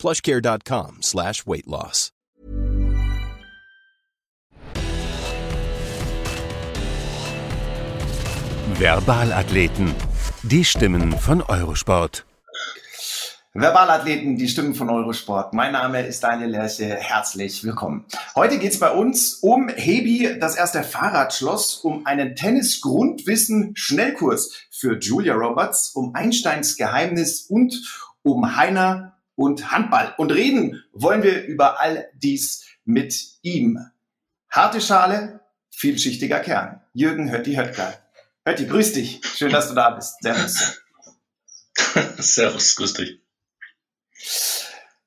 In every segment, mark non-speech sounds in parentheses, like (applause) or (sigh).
plushcare.com slash weight loss. Verbalathleten, die Stimmen von Eurosport. Verbalathleten, die Stimmen von Eurosport. Mein Name ist Daniel Lerche. Herzlich willkommen. Heute geht es bei uns um Hebi, das erste Fahrradschloss, um einen Tennis-Grundwissen-Schnellkurs für Julia Roberts, um Einsteins Geheimnis und um Heiner und Handball. Und reden wollen wir über all dies mit ihm. Harte Schale, vielschichtiger Kern. Jürgen Hötti Höttger. Hötti, grüß dich. Schön, dass du da bist. Servus. (laughs) Servus, grüß dich.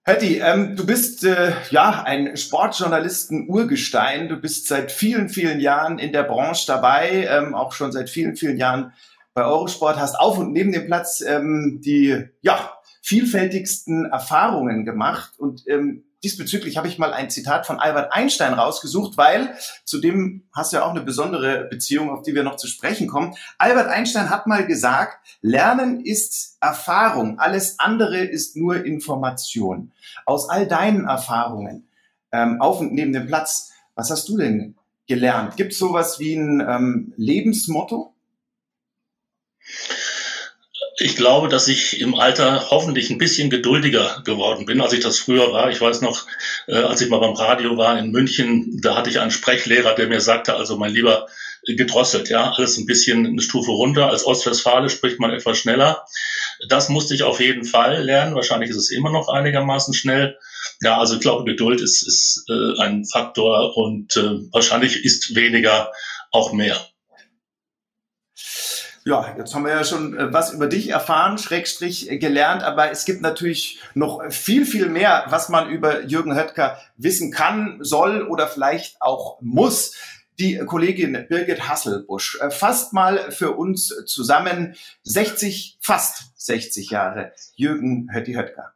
Hötti, ähm, du bist äh, ja ein Sportjournalisten-Urgestein. Du bist seit vielen, vielen Jahren in der Branche dabei, ähm, auch schon seit vielen, vielen Jahren bei Eurosport, hast auf und neben dem Platz ähm, die ja, vielfältigsten Erfahrungen gemacht. Und ähm, diesbezüglich habe ich mal ein Zitat von Albert Einstein rausgesucht, weil zu dem hast du ja auch eine besondere Beziehung, auf die wir noch zu sprechen kommen. Albert Einstein hat mal gesagt, Lernen ist Erfahrung, alles andere ist nur Information. Aus all deinen Erfahrungen ähm, auf und neben dem Platz, was hast du denn gelernt? Gibt es sowas wie ein ähm, Lebensmotto? Ich glaube, dass ich im Alter hoffentlich ein bisschen geduldiger geworden bin, als ich das früher war. Ich weiß noch, äh, als ich mal beim Radio war in München, da hatte ich einen Sprechlehrer, der mir sagte, also mein Lieber, gedrosselt, ja, alles ein bisschen eine Stufe runter. Als Ostwestfale spricht man etwas schneller. Das musste ich auf jeden Fall lernen. Wahrscheinlich ist es immer noch einigermaßen schnell. Ja, also ich glaube, Geduld ist, ist äh, ein Faktor und äh, wahrscheinlich ist weniger auch mehr. Ja, jetzt haben wir ja schon äh, was über dich erfahren, Schrägstrich äh, gelernt, aber es gibt natürlich noch viel, viel mehr, was man über Jürgen Höttger wissen kann, soll oder vielleicht auch muss. Die Kollegin Birgit Hasselbusch äh, fasst mal für uns zusammen 60, fast 60 Jahre Jürgen Hötti Höttger.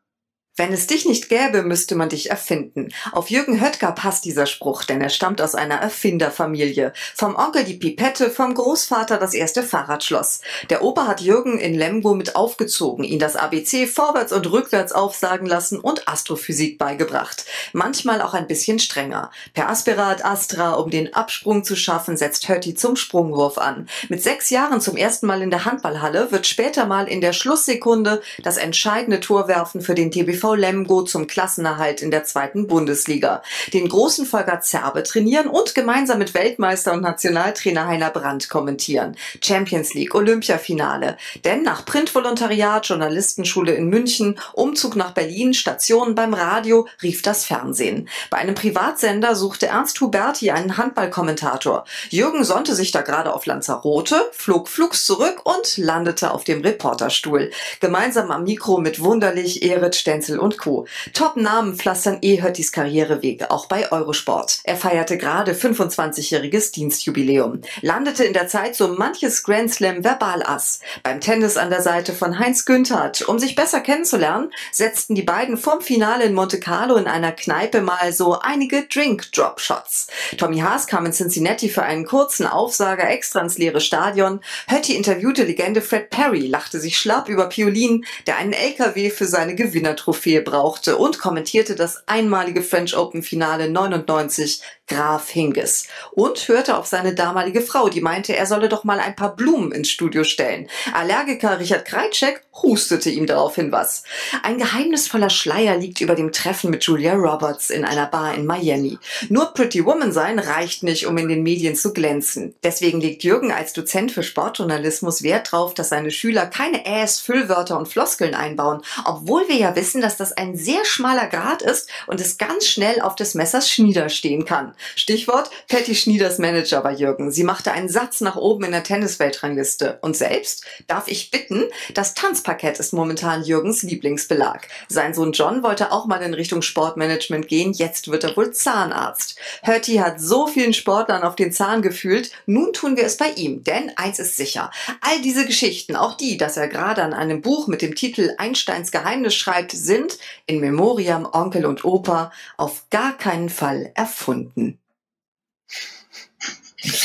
Wenn es dich nicht gäbe, müsste man dich erfinden. Auf Jürgen Höttger passt dieser Spruch, denn er stammt aus einer Erfinderfamilie. Vom Onkel die Pipette, vom Großvater das erste Fahrradschloss. Der Opa hat Jürgen in Lemgo mit aufgezogen, ihn das ABC vorwärts und rückwärts aufsagen lassen und Astrophysik beigebracht. Manchmal auch ein bisschen strenger. Per Aspirat Astra, um den Absprung zu schaffen, setzt Hötti zum Sprungwurf an. Mit sechs Jahren zum ersten Mal in der Handballhalle wird später mal in der Schlusssekunde das entscheidende Tor werfen für den TBV Lemgo zum Klassenerhalt in der zweiten Bundesliga. Den großen Volker Zerbe trainieren und gemeinsam mit Weltmeister und Nationaltrainer Heiner Brandt kommentieren. Champions League, Olympiafinale. Denn nach Printvolontariat, Journalistenschule in München, Umzug nach Berlin, Stationen beim Radio, rief das Fernsehen. Bei einem Privatsender suchte Ernst Huberti einen Handballkommentator. Jürgen sonnte sich da gerade auf Lanzarote, flog flugs zurück und landete auf dem Reporterstuhl. Gemeinsam am Mikro mit Wunderlich, Erit Stenzel Merkel und Co. Top-Namen pflastern eh Höttis Karrierewege, auch bei Eurosport. Er feierte gerade 25-jähriges Dienstjubiläum, landete in der Zeit so manches Grand Slam Verbalass. Beim Tennis an der Seite von Heinz Günthert. Um sich besser kennenzulernen, setzten die beiden vorm Finale in Monte Carlo in einer Kneipe mal so einige Drink-Drop-Shots. Tommy Haas kam in Cincinnati für einen kurzen Aufsager extra ins leere Stadion. Hötti interviewte Legende Fred Perry, lachte sich schlapp über Piolin, der einen LKW für seine Gewinnertrophäe Trophäe brauchte und kommentierte das einmalige French Open Finale 99 Graf Hinges und hörte auf seine damalige Frau, die meinte, er solle doch mal ein paar Blumen ins Studio stellen. Allergiker Richard Kreitschek hustete ihm daraufhin was. Ein geheimnisvoller Schleier liegt über dem Treffen mit Julia Roberts in einer Bar in Miami. Nur Pretty Woman sein reicht nicht, um in den Medien zu glänzen. Deswegen legt Jürgen als Dozent für Sportjournalismus Wert darauf, dass seine Schüler keine Äs, Füllwörter und Floskeln einbauen, obwohl wir ja wissen, dass das ein sehr schmaler Grad ist und es ganz schnell auf des Messers Schnieder stehen kann. Stichwort, Patty Schnieders Manager war Jürgen. Sie machte einen Satz nach oben in der Tennisweltrangliste. Und selbst, darf ich bitten, das Tanzparkett ist momentan Jürgens Lieblingsbelag. Sein Sohn John wollte auch mal in Richtung Sportmanagement gehen, jetzt wird er wohl Zahnarzt. Hurty hat so vielen Sportlern auf den Zahn gefühlt, nun tun wir es bei ihm, denn eins ist sicher. All diese Geschichten, auch die, dass er gerade an einem Buch mit dem Titel Einsteins Geheimnis schreibt, sind in Memoriam Onkel und Opa auf gar keinen Fall erfunden.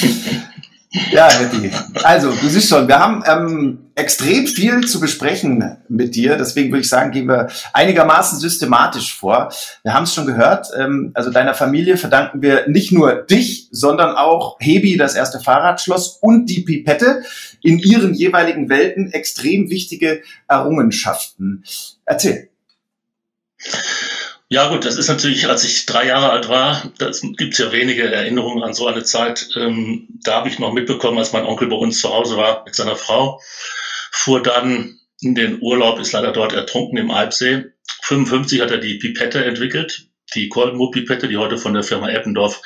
(laughs) Ja, Hetty. Also, du siehst schon, wir haben ähm, extrem viel zu besprechen mit dir. Deswegen würde ich sagen, gehen wir einigermaßen systematisch vor. Wir haben es schon gehört. Ähm, also deiner Familie verdanken wir nicht nur dich, sondern auch Hebi, das erste Fahrradschloss und die Pipette in ihren jeweiligen Welten extrem wichtige Errungenschaften. Erzähl. Ja gut, das ist natürlich, als ich drei Jahre alt war, das gibt's ja wenige Erinnerungen an so eine Zeit. Ähm, da habe ich noch mitbekommen, als mein Onkel bei uns zu Hause war mit seiner Frau, fuhr dann in den Urlaub, ist leider dort ertrunken im Alpsee. 55 hat er die Pipette entwickelt, die Kolbenmoor-Pipette, die heute von der Firma Eppendorf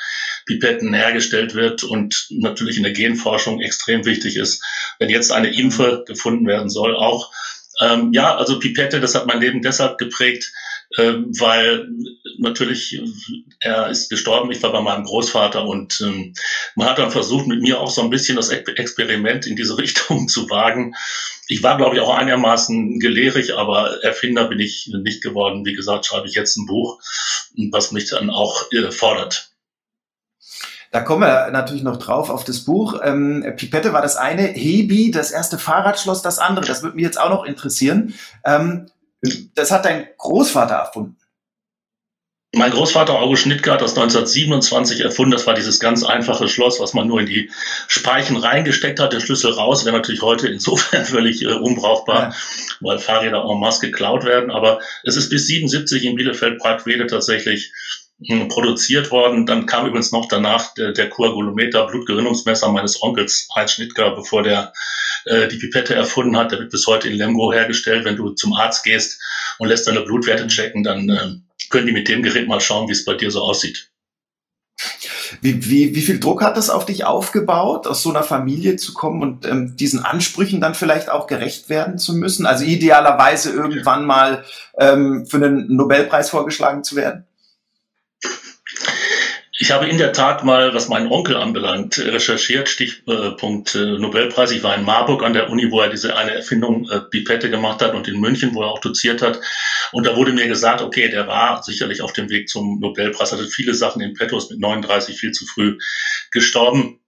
Pipetten hergestellt wird und natürlich in der Genforschung extrem wichtig ist, wenn jetzt eine Impfe gefunden werden soll, auch. Ähm, ja, also Pipette, das hat mein Leben deshalb geprägt, ähm, weil natürlich er ist gestorben, ich war bei meinem Großvater und ähm, man hat dann versucht, mit mir auch so ein bisschen das Experiment in diese (laughs) Richtung zu wagen. Ich war, glaube ich, auch einigermaßen gelehrig, aber Erfinder bin ich nicht geworden. Wie gesagt, schreibe ich jetzt ein Buch, was mich dann auch äh, fordert. Da kommen wir natürlich noch drauf auf das Buch. Ähm, Pipette war das eine, Hebi, das erste Fahrradschloss, das andere. Das würde mich jetzt auch noch interessieren. Ähm, das hat dein Großvater erfunden. Mein Großvater August Schnittke hat das 1927 erfunden. Das war dieses ganz einfache Schloss, was man nur in die Speichen reingesteckt hat. Der Schlüssel raus wäre natürlich heute insofern (laughs) völlig äh, unbrauchbar, ja. weil Fahrräder en masse geklaut werden. Aber es ist bis 77 in Bielefeld-Parkwede tatsächlich hm, produziert worden. Dann kam übrigens noch danach der, der Koagulometer, Blutgerinnungsmesser meines Onkels Heinz Schnittger, bevor der äh, die Pipette erfunden hat. Der wird bis heute in Lemgo hergestellt. Wenn du zum Arzt gehst und lässt deine Blutwerte checken, dann äh, können die mit dem Gerät mal schauen, wie es bei dir so aussieht. Wie, wie, wie viel Druck hat das auf dich aufgebaut, aus so einer Familie zu kommen und ähm, diesen Ansprüchen dann vielleicht auch gerecht werden zu müssen? Also idealerweise irgendwann mal ähm, für einen Nobelpreis vorgeschlagen zu werden? Ich habe in der Tat mal, was meinen Onkel anbelangt, recherchiert, Stichpunkt äh, Nobelpreis. Ich war in Marburg an der Uni, wo er diese eine Erfindung äh, Pipette gemacht hat und in München, wo er auch doziert hat. Und da wurde mir gesagt, okay, der war sicherlich auf dem Weg zum Nobelpreis, hatte viele Sachen in petto, ist mit 39 viel zu früh gestorben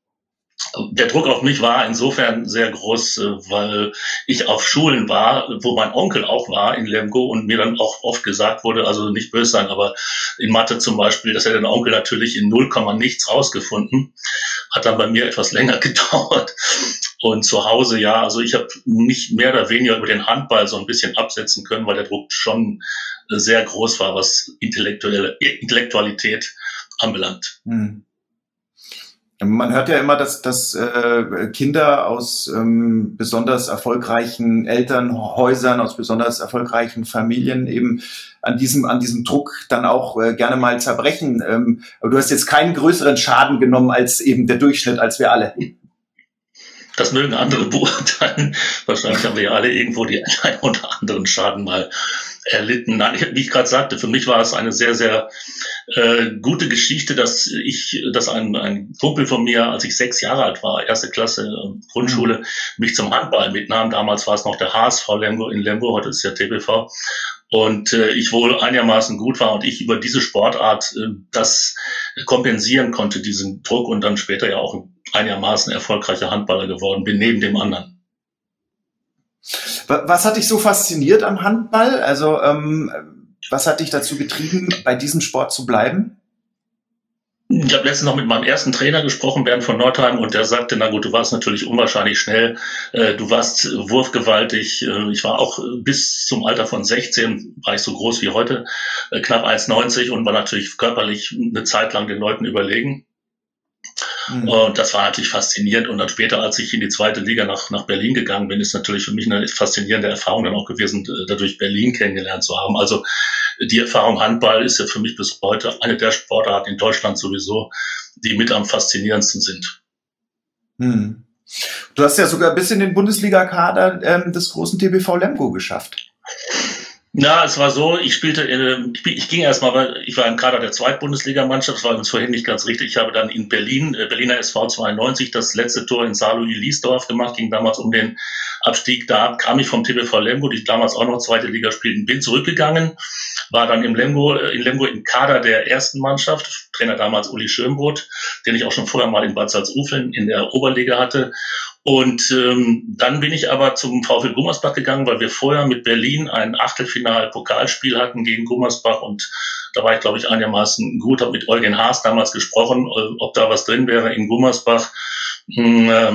der Druck auf mich war insofern sehr groß, äh, weil ich auf Schulen war, wo mein Onkel auch war in Lemgo und mir dann auch oft gesagt wurde, also nicht böse sein, aber in Mathe zum Beispiel, dass er den Onkel natürlich in 0, nichts rausgefunden, hat dann bei mir etwas (laughs) länger gedauert. Und zu Hause, ja, also ich habe nicht mehr oder weniger über den Handball so ein bisschen absetzen können, weil der Druck schon sehr groß war, was intellektuelle Intellektualität anbelangt. Hm. Man hört ja immer, dass, dass äh, Kinder aus ähm, besonders erfolgreichen Elternhäusern, aus besonders erfolgreichen Familien eben an diesem, an diesem Druck dann auch äh, gerne mal zerbrechen. Ähm, aber du hast jetzt keinen größeren Schaden genommen als eben der Durchschnitt, als wir alle. Das mögen andere (laughs) beurteilen. Wahrscheinlich haben wir ja alle irgendwo die (laughs) ein oder anderen Schaden mal erlitten. Nein, wie ich gerade sagte, für mich war es eine sehr, sehr äh, gute Geschichte, dass ich, dass ein, ein Kumpel von mir, als ich sechs Jahre alt war, erste Klasse äh, Grundschule, mhm. mich zum Handball mitnahm. Damals war es noch der HSV Lemgo in Lemgo, heute ist ja TBV. Und äh, ich wohl einigermaßen gut war und ich über diese Sportart äh, das kompensieren konnte, diesen Druck und dann später ja auch einigermaßen erfolgreicher Handballer geworden bin, neben dem anderen. Was hat dich so fasziniert am Handball? Also ähm, was hat dich dazu getrieben, bei diesem Sport zu bleiben? Ich habe letztens noch mit meinem ersten Trainer gesprochen, Bernd von Nordheim, und der sagte, na gut, du warst natürlich unwahrscheinlich schnell, äh, du warst wurfgewaltig. Äh, ich war auch bis zum Alter von 16, war ich so groß wie heute, äh, knapp 1,90 und war natürlich körperlich eine Zeit lang den Leuten überlegen. Mhm. Und das war natürlich faszinierend. Und dann später, als ich in die zweite Liga nach, nach Berlin gegangen bin, ist natürlich für mich eine faszinierende Erfahrung dann auch gewesen, dadurch Berlin kennengelernt zu haben. Also die Erfahrung Handball ist ja für mich bis heute eine der Sportarten in Deutschland sowieso, die mit am faszinierendsten sind. Hm. Du hast ja sogar bis in den Bundesliga-Kader ähm, des großen TBV Lemgo geschafft. Na, es war so, ich spielte, in, ich ging erstmal, ich war im Kader der Zweitbundesligamannschaft, das war übrigens vorhin nicht ganz richtig. Ich habe dann in Berlin, äh, Berliner SV 92, das letzte Tor in Saarlouis-Liesdorf gemacht, ging damals um den Abstieg. Da kam ich vom TBV Lemgo, die damals auch noch zweite Liga spielten, bin zurückgegangen, war dann im Lemgo, äh, in Lemgo im Kader der ersten Mannschaft, Trainer damals Uli Schönbrot, den ich auch schon vorher mal in Bad Salzuflen in der Oberliga hatte und ähm, dann bin ich aber zum VfL Gummersbach gegangen, weil wir vorher mit Berlin ein Achtelfinal-Pokalspiel hatten gegen Gummersbach und da war ich, glaube ich, einigermaßen gut, habe mit Eugen Haas damals gesprochen, äh, ob da was drin wäre in Gummersbach. Hm, äh,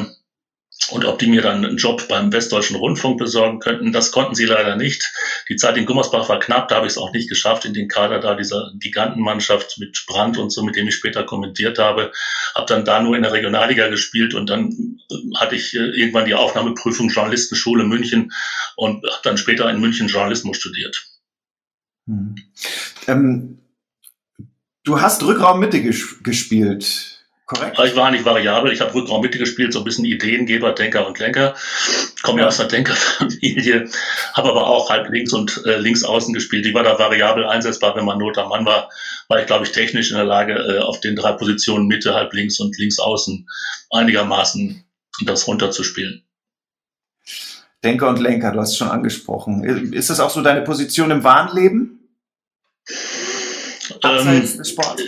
und ob die mir dann einen Job beim Westdeutschen Rundfunk besorgen könnten. Das konnten sie leider nicht. Die Zeit in Gummersbach war knapp, da habe ich es auch nicht geschafft, in den Kader da dieser Gigantenmannschaft mit Brand und so, mit dem ich später kommentiert habe. Habe dann da nur in der Regionalliga gespielt und dann hatte ich äh, irgendwann die Aufnahmeprüfung Journalistenschule München und habe dann später in München Journalismus studiert. Hm. Ähm, du hast Rückraummitte ges gespielt. Korrekt. Ich war nicht variabel. Ich habe Rückraum Mitte gespielt, so ein bisschen Ideengeber, Denker und Lenker. Komme ja aus einer Denkerfamilie, habe aber auch halb links und äh, links außen gespielt. Ich war da variabel einsetzbar, wenn man Not am Mann war, war ich, glaube ich, technisch in der Lage, äh, auf den drei Positionen Mitte, halb links und links außen einigermaßen das runterzuspielen. Denker und Lenker, du hast es schon angesprochen. Ist das auch so deine Position im wahren Leben? Abseits ähm, des Sports?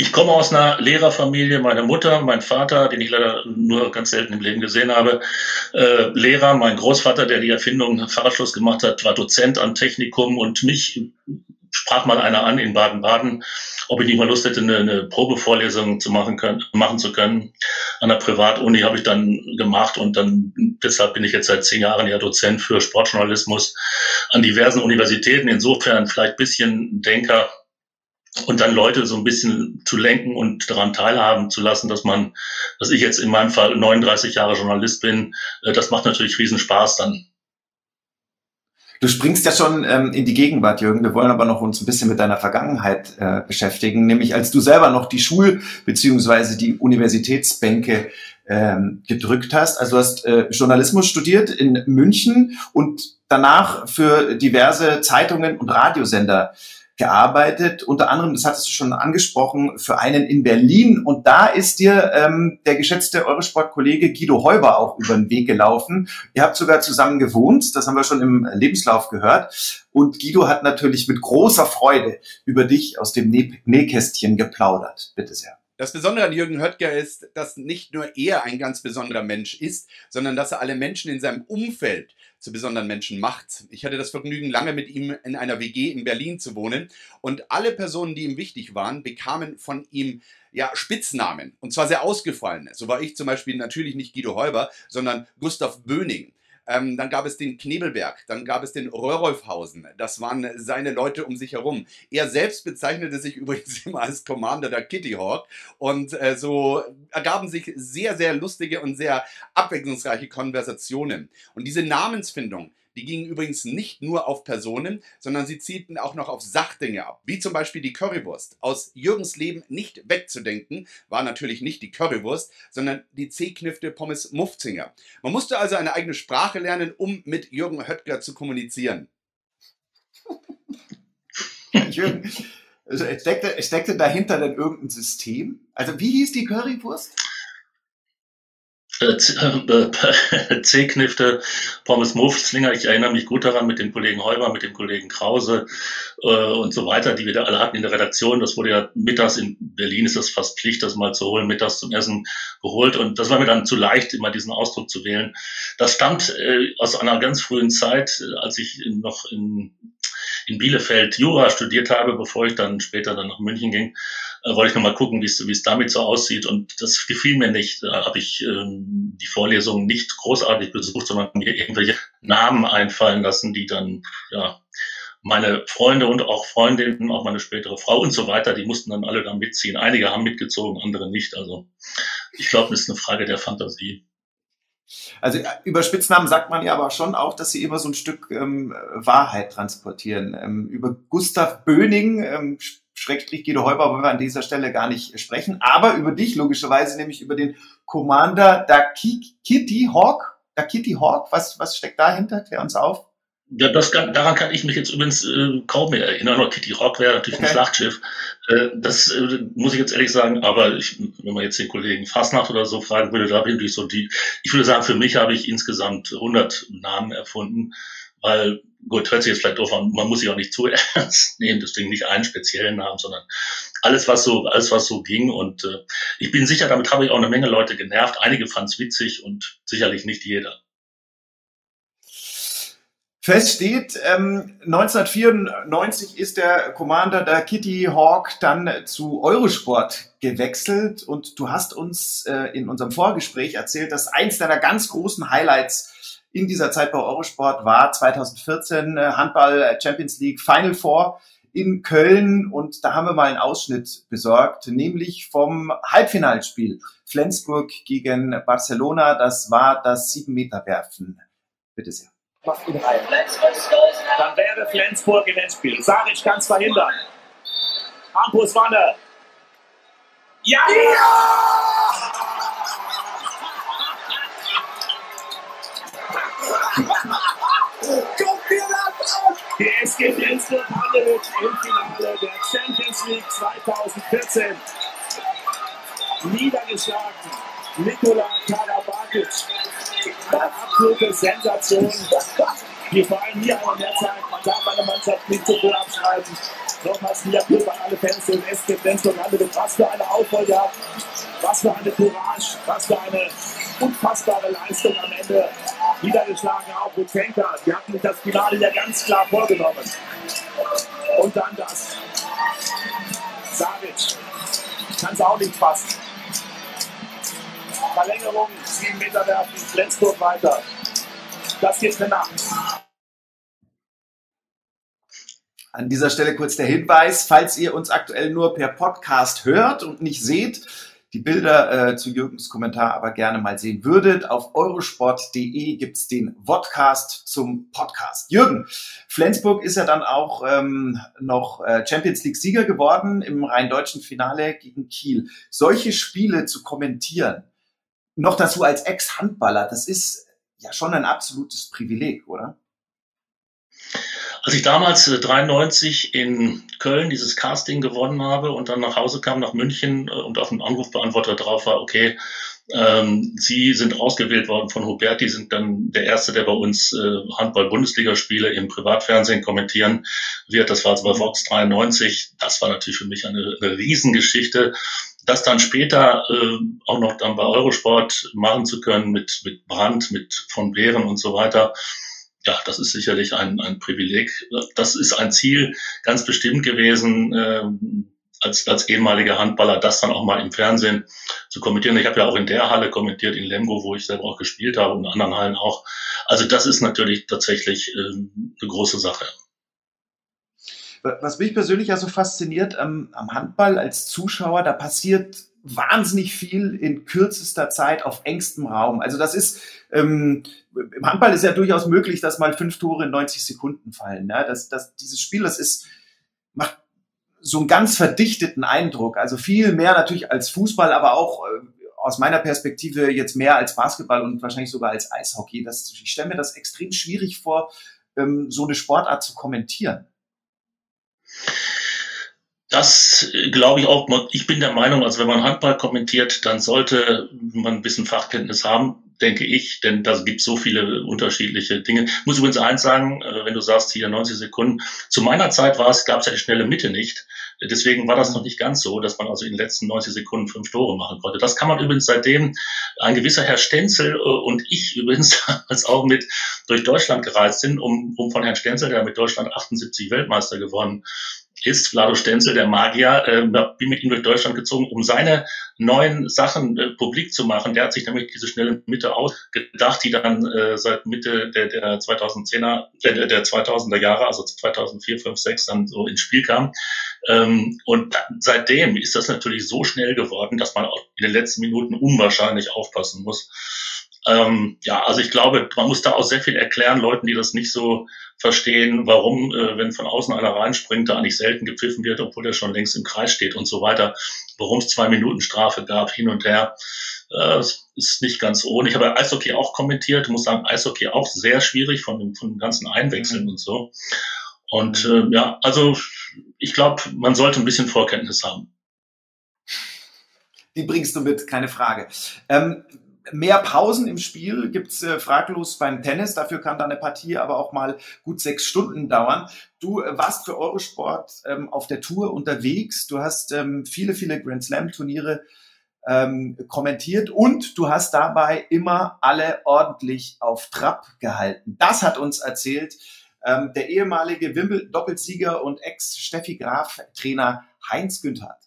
Ich komme aus einer Lehrerfamilie. Meine Mutter, mein Vater, den ich leider nur ganz selten im Leben gesehen habe, äh, Lehrer. Mein Großvater, der die Erfindung Fahrradschluss gemacht hat, war Dozent am Technikum und mich sprach mal einer an in Baden-Baden, ob ich nicht mal Lust hätte, eine, eine Probevorlesung zu machen, können, machen zu können. An der Privatuni habe ich dann gemacht und dann deshalb bin ich jetzt seit zehn Jahren ja Dozent für Sportjournalismus an diversen Universitäten. Insofern vielleicht bisschen Denker und dann Leute so ein bisschen zu lenken und daran teilhaben zu lassen, dass man, dass ich jetzt in meinem Fall 39 Jahre Journalist bin, äh, das macht natürlich riesen Spaß dann. Du springst ja schon ähm, in die Gegenwart, Jürgen. Wir wollen aber noch uns ein bisschen mit deiner Vergangenheit äh, beschäftigen, nämlich als du selber noch die Schul- beziehungsweise die Universitätsbänke ähm, gedrückt hast. Also du hast äh, Journalismus studiert in München und danach für diverse Zeitungen und Radiosender gearbeitet, unter anderem, das hattest du schon angesprochen, für einen in Berlin. Und da ist dir ähm, der geschätzte Eurosport-Kollege Guido Heuber auch über den Weg gelaufen. Ihr habt sogar zusammen gewohnt, das haben wir schon im Lebenslauf gehört. Und Guido hat natürlich mit großer Freude über dich aus dem Nähkästchen geplaudert. Bitte sehr. Das Besondere an Jürgen Höttger ist, dass nicht nur er ein ganz besonderer Mensch ist, sondern dass er alle Menschen in seinem Umfeld zu besonderen Menschen macht. Ich hatte das Vergnügen, lange mit ihm in einer WG in Berlin zu wohnen und alle Personen, die ihm wichtig waren, bekamen von ihm ja, Spitznamen und zwar sehr ausgefallene. So war ich zum Beispiel natürlich nicht Guido Heuber, sondern Gustav Böning. Ähm, dann gab es den Knebelberg, dann gab es den Röhrolfhausen. Das waren seine Leute um sich herum. Er selbst bezeichnete sich (laughs) übrigens immer als Commander der Kitty Hawk. Und äh, so ergaben sich sehr, sehr lustige und sehr abwechslungsreiche Konversationen. Und diese Namensfindung, die gingen übrigens nicht nur auf Personen, sondern sie zielten auch noch auf Sachdinge ab, wie zum Beispiel die Currywurst. Aus Jürgens Leben nicht wegzudenken war natürlich nicht die Currywurst, sondern die C-Knifte Pommes Muffzinger. Man musste also eine eigene Sprache lernen, um mit Jürgen Höttger zu kommunizieren. (laughs) Jürgen, also steckte, steckte dahinter denn irgendein System? Also wie hieß die Currywurst? Äh, (laughs) äh, C-Knifte, Pommes Muffslinger. Ich erinnere mich gut daran mit dem Kollegen Heuber, mit dem Kollegen Krause äh, und so weiter, die wir da alle hatten in der Redaktion. Das wurde ja mittags in Berlin ist das fast Pflicht, das mal zu holen, mittags zum Essen geholt. Und das war mir dann zu leicht, immer diesen Ausdruck zu wählen. Das stammt äh, aus einer ganz frühen Zeit, als ich noch in, in Bielefeld Jura studiert habe, bevor ich dann später dann nach München ging äh, wollte ich nochmal gucken, wie es damit so aussieht. Und das gefiel mir nicht. Da habe ich ähm, die Vorlesungen nicht großartig besucht, sondern mir irgendwelche Namen einfallen lassen, die dann ja meine Freunde und auch Freundinnen, auch meine spätere Frau und so weiter, die mussten dann alle da mitziehen. Einige haben mitgezogen, andere nicht. Also ich glaube, das ist eine Frage der Fantasie. Also äh, über Spitznamen sagt man ja aber schon auch, dass sie immer so ein Stück ähm, Wahrheit transportieren. Ähm, über Gustav Böning, ähm, Schrägstrich Guido Heuber, wollen wir an dieser Stelle gar nicht sprechen, aber über dich logischerweise, nämlich über den Commander Kitty Hawk. Kitty Hawk, was, was steckt dahinter? Klär uns auf. Ja, das kann, daran kann ich mich jetzt übrigens äh, kaum mehr erinnern. Kitty Rock wäre natürlich okay. ein Schlachtschiff. Äh, das äh, muss ich jetzt ehrlich sagen. Aber ich, wenn man jetzt den Kollegen Fasnacht oder so fragen würde, da bin ich so die. Ich würde sagen, für mich habe ich insgesamt 100 Namen erfunden, weil gut, hört sich jetzt vielleicht doof an. Man muss sich auch nicht zu (laughs) ernst nehmen, deswegen nicht einen speziellen Namen, sondern alles, was so, alles, was so ging. Und äh, ich bin sicher, damit habe ich auch eine Menge Leute genervt. Einige fanden es witzig und sicherlich nicht jeder. Fest steht, ähm, 1994 ist der Commander der Kitty Hawk dann zu Eurosport gewechselt und du hast uns äh, in unserem Vorgespräch erzählt, dass eins deiner ganz großen Highlights in dieser Zeit bei Eurosport war 2014 äh, Handball Champions League Final Four in Köln und da haben wir mal einen Ausschnitt besorgt, nämlich vom Halbfinalspiel Flensburg gegen Barcelona. Das war das sieben Meter Werfen. Bitte sehr macht ihn rein. Dann wäre Flensburg im Endspiel. Saric kann es verhindern. Hampus Wanne. Ja! ja! Die SG Flensburg Handewitt im Finale der Champions League 2014. Niedergeschlagen. Nikola Karabakic absolute Sensation, vor allem hier an der Zeit, man darf eine Mannschaft nicht zu früh abschreiben. Nochmals wieder Glück an alle Fans des SC Flensburg Was für eine Aufholjagd, was für eine Courage, was für eine unfassbare Leistung am Ende. Niedergeschlagen auch Rutenka. Die hatten sich das Finale ja ganz klar vorgenommen. Und dann das. Savic. Kann es auch nicht fassen. Verlängerung, 7 Meter werfen, Flensburg weiter. Das geht für Nacht. An dieser Stelle kurz der Hinweis, falls ihr uns aktuell nur per Podcast hört und nicht seht, die Bilder äh, zu Jürgens Kommentar aber gerne mal sehen würdet. Auf eurosport.de gibt's den Vodcast zum Podcast. Jürgen, Flensburg ist ja dann auch ähm, noch äh, Champions League-Sieger geworden im rein deutschen Finale gegen Kiel. Solche Spiele zu kommentieren, noch dazu als Ex-Handballer, das ist ja schon ein absolutes Privileg, oder? Als ich damals äh, 93 in Köln dieses Casting gewonnen habe und dann nach Hause kam nach München äh, und auf dem Anrufbeantworter drauf war, okay, ähm, Sie sind ausgewählt worden von Huberti, sind dann der Erste, der bei uns äh, Handball-Bundesligaspiele im Privatfernsehen kommentieren wird. Das war also bei Vox 93. Das war natürlich für mich eine, eine Riesengeschichte das dann später äh, auch noch dann bei Eurosport machen zu können mit, mit Brand, mit von Beeren und so weiter. Ja, das ist sicherlich ein, ein Privileg. Das ist ein Ziel ganz bestimmt gewesen, äh, als, als ehemaliger Handballer, das dann auch mal im Fernsehen zu kommentieren. Ich habe ja auch in der Halle kommentiert, in Lemgo, wo ich selber auch gespielt habe und in anderen Hallen auch. Also das ist natürlich tatsächlich äh, eine große Sache. Was mich persönlich ja so fasziniert am, am Handball als Zuschauer, da passiert wahnsinnig viel in kürzester Zeit auf engstem Raum. Also das ist ähm, im Handball ist ja durchaus möglich, dass mal fünf Tore in 90 Sekunden fallen. Ja? Das, das, dieses Spiel, das ist macht so einen ganz verdichteten Eindruck. Also viel mehr natürlich als Fußball, aber auch äh, aus meiner Perspektive jetzt mehr als Basketball und wahrscheinlich sogar als Eishockey. Das, ich stelle mir das extrem schwierig vor, ähm, so eine Sportart zu kommentieren. Das glaube ich auch. Ich bin der Meinung, also wenn man Handball kommentiert, dann sollte man ein bisschen Fachkenntnis haben, denke ich, denn da gibt so viele unterschiedliche Dinge. Ich muss übrigens eins sagen, äh, wenn du sagst hier 90 Sekunden, zu meiner Zeit war es, gab es ja die schnelle Mitte nicht. Deswegen war das noch nicht ganz so, dass man also in den letzten 90 Sekunden fünf Tore machen konnte. Das kann man übrigens seitdem ein gewisser Herr Stenzel äh, und ich (laughs) übrigens als auch mit durch Deutschland gereist sind, um, um von Herrn Stenzel, der mit Deutschland 78 Weltmeister gewonnen ist Vlado Stenzel, der Magier, äh, bin mit ihm durch Deutschland gezogen, um seine neuen Sachen äh, publik zu machen. Der hat sich nämlich diese schnelle Mitte ausgedacht, die dann äh, seit Mitte der, der 2010er, der, der 2000er Jahre, also 2004, 5, 6 dann so ins Spiel kam. Ähm, und seitdem ist das natürlich so schnell geworden, dass man auch in den letzten Minuten unwahrscheinlich aufpassen muss. Ähm, ja, also ich glaube, man muss da auch sehr viel erklären, Leuten, die das nicht so verstehen, warum, äh, wenn von außen einer reinspringt, da eigentlich selten gepfiffen wird, obwohl er schon längst im Kreis steht und so weiter. Warum es zwei Minuten Strafe gab, hin und her, äh, ist nicht ganz ohne. Ich habe Eishockey auch kommentiert, muss sagen, Eishockey auch sehr schwierig von dem, von dem ganzen Einwechseln mhm. und so. Und äh, ja, also ich glaube, man sollte ein bisschen Vorkenntnis haben. Die bringst du mit, keine Frage. Ähm, mehr Pausen im Spiel gibt's äh, fraglos beim Tennis. Dafür kann da eine Partie aber auch mal gut sechs Stunden dauern. Du äh, warst für Eurosport ähm, auf der Tour unterwegs. Du hast ähm, viele, viele Grand Slam Turniere ähm, kommentiert und du hast dabei immer alle ordentlich auf Trab gehalten. Das hat uns erzählt ähm, der ehemalige Wimbledon-Doppelsieger und Ex-Steffi Graf-Trainer Heinz Günther.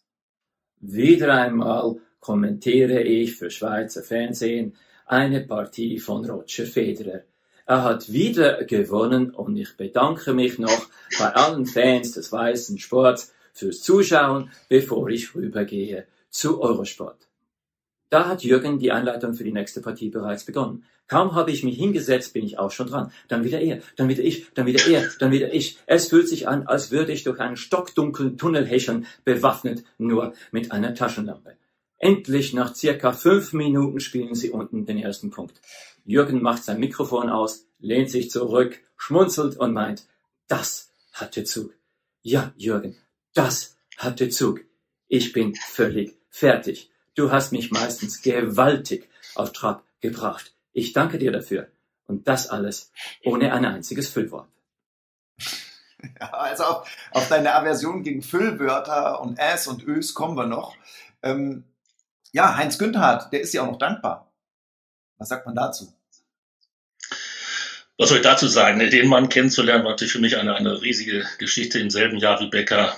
Wieder einmal kommentiere ich für Schweizer Fernsehen eine Partie von Roger Federer. Er hat wieder gewonnen und ich bedanke mich noch bei allen Fans des weißen Sports fürs Zuschauen, bevor ich rübergehe zu Eurosport. Da hat Jürgen die Einleitung für die nächste Partie bereits begonnen. Kaum habe ich mich hingesetzt, bin ich auch schon dran. Dann wieder er, dann wieder ich, dann wieder er, dann wieder ich. Es fühlt sich an, als würde ich durch einen stockdunklen Tunnel häschern, bewaffnet nur mit einer Taschenlampe. Endlich nach circa fünf Minuten spielen sie unten den ersten Punkt. Jürgen macht sein Mikrofon aus, lehnt sich zurück, schmunzelt und meint, das hatte Zug. Ja, Jürgen, das hatte Zug. Ich bin völlig fertig. Du hast mich meistens gewaltig auf Trab gebracht. Ich danke dir dafür. Und das alles ohne ein einziges Füllwort. (laughs) Ja, also auf, auf deine Aversion gegen Füllwörter und Äs und Ös kommen wir noch. Ähm, ja, Heinz Günther, der ist ja auch noch dankbar. Was sagt man dazu? Was soll ich dazu sagen? Den Mann kennenzulernen, war natürlich für mich eine, eine riesige Geschichte. Im selben Jahr wie Becker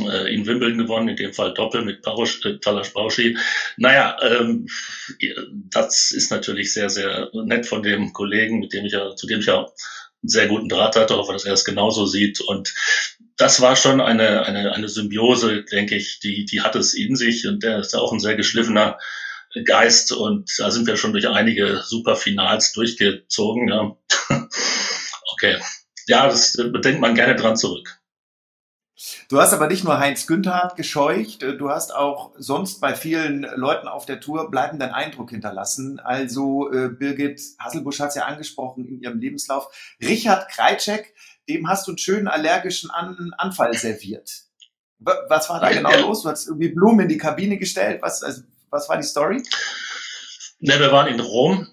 äh, in Wimbledon gewonnen, in dem Fall Doppel mit Barusch, äh, Talas Bauschi. Naja, ähm, das ist natürlich sehr, sehr nett von dem Kollegen, mit dem ich ja, zu dem ich ja einen sehr guten Draht hatte, hoffe, dass er es genauso sieht. Und das war schon eine, eine, eine Symbiose, denke ich, die, die hat es in sich und der ist auch ein sehr geschliffener Geist und da sind wir schon durch einige super Finals durchgezogen. Ja. (laughs) okay. Ja, das bedenkt man gerne dran zurück. Du hast aber nicht nur Heinz Günther gescheucht, du hast auch sonst bei vielen Leuten auf der Tour bleibenden Eindruck hinterlassen. Also äh, Birgit Hasselbusch hat es ja angesprochen in ihrem Lebenslauf. Richard Kreitschek, dem hast du einen schönen allergischen An Anfall serviert. Was war da genau ja. los? Du hast irgendwie Blumen in die Kabine gestellt. Was, also, was war die Story? Ne, wir waren in Rom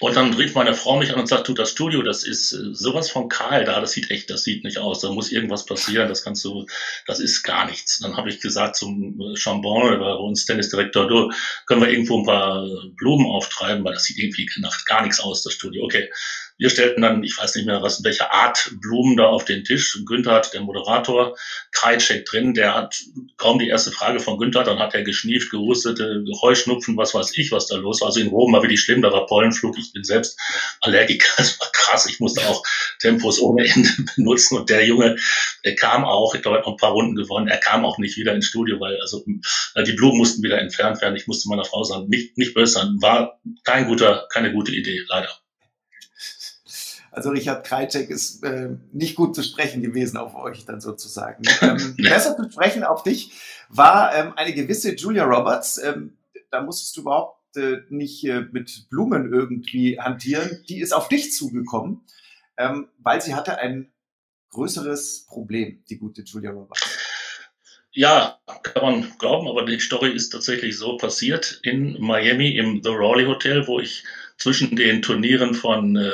und dann rief meine Frau mich an und sagt, du, das Studio, das ist äh, sowas von kahl da, das sieht echt, das sieht nicht aus, da muss irgendwas passieren, das kannst du, das ist gar nichts. Dann habe ich gesagt zum äh, Chambon, der bei uns Tennisdirektor, du, können wir irgendwo ein paar Blumen auftreiben, weil das sieht irgendwie nach gar nichts aus, das Studio. Okay, wir stellten dann, ich weiß nicht mehr, was, welche Art Blumen da auf den Tisch. Günther hat, der Moderator, Kreitschek drin, der hat kaum die erste Frage von Günther, dann hat er geschnieft, gehustet, Heuschnupfen, was weiß ich, was da los war. Also in Rom war wirklich schlimm, da war Pollenflug, ich bin selbst Allergiker, (laughs) das war krass, ich musste auch Tempos ohne Ende (laughs) benutzen und der Junge, der kam auch, ich glaube, er hat noch ein paar Runden gewonnen, er kam auch nicht wieder ins Studio, weil also die Blumen mussten wieder entfernt werden. Ich musste meiner Frau sagen, nicht, nicht böse sein, war kein guter, keine gute Idee, leider. Also Richard Krajcek ist äh, nicht gut zu sprechen gewesen auf euch dann sozusagen. (laughs) Ähm, besser zu sprechen auf dich war ähm, eine gewisse Julia Roberts. Ähm, da musstest du überhaupt äh, nicht äh, mit Blumen irgendwie hantieren. Die ist auf dich zugekommen, ähm, weil sie hatte ein größeres Problem, die gute Julia Roberts. Ja, kann man glauben, aber die Story ist tatsächlich so passiert in Miami im The Raleigh Hotel, wo ich zwischen den Turnieren von äh,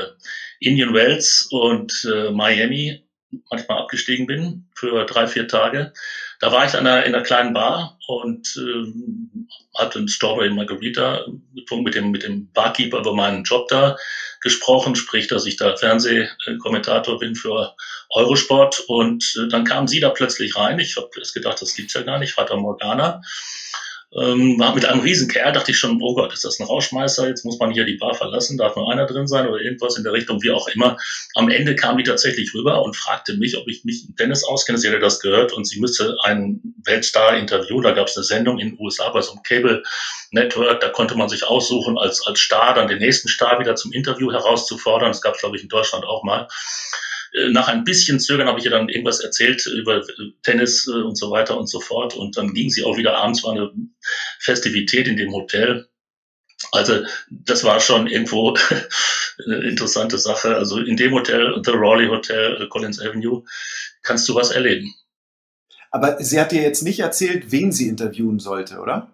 Indian Wells und äh, Miami manchmal abgestiegen bin für drei, vier Tage. da war ich in einer, in einer kleinen Bar und ähm, hatte ein Strawberry Margarita mit dem, mit dem Barkeeper über meinen Job da gesprochen, sprich, dass ich da Fernsehkommentator bin für Eurosport. Und äh, dann kam sie da plötzlich rein. Ich habe gedacht, das gibt's ja gar nicht, Vater Morgana ähm, mit einem riesen Kerl, dachte ich schon, oh Gott, ist das ein Rauschmeißer? Jetzt muss man hier die Bar verlassen, darf nur einer drin sein oder irgendwas in der Richtung, wie auch immer. Am Ende kam die tatsächlich rüber und fragte mich, ob ich mich im Tennis auskenne. Sie hätte das gehört und sie müsste einen Weltstar interviewen. Da gab es eine Sendung in den USA bei so einem Cable Network, da konnte man sich aussuchen, als, als Star dann den nächsten Star wieder zum Interview herauszufordern. Das gab es, glaube ich, in Deutschland auch mal. Äh, nach ein bisschen Zögern habe ich ihr dann irgendwas erzählt über Tennis äh, und so weiter und so fort. Und dann ging sie auch wieder abends, war eine Festivität in dem Hotel. Also das war schon irgendwo (laughs) eine interessante Sache. Also in dem Hotel, The Raleigh Hotel, äh, Collins Avenue, kannst du was erleben. Aber sie hat dir jetzt nicht erzählt, wen sie interviewen sollte, oder?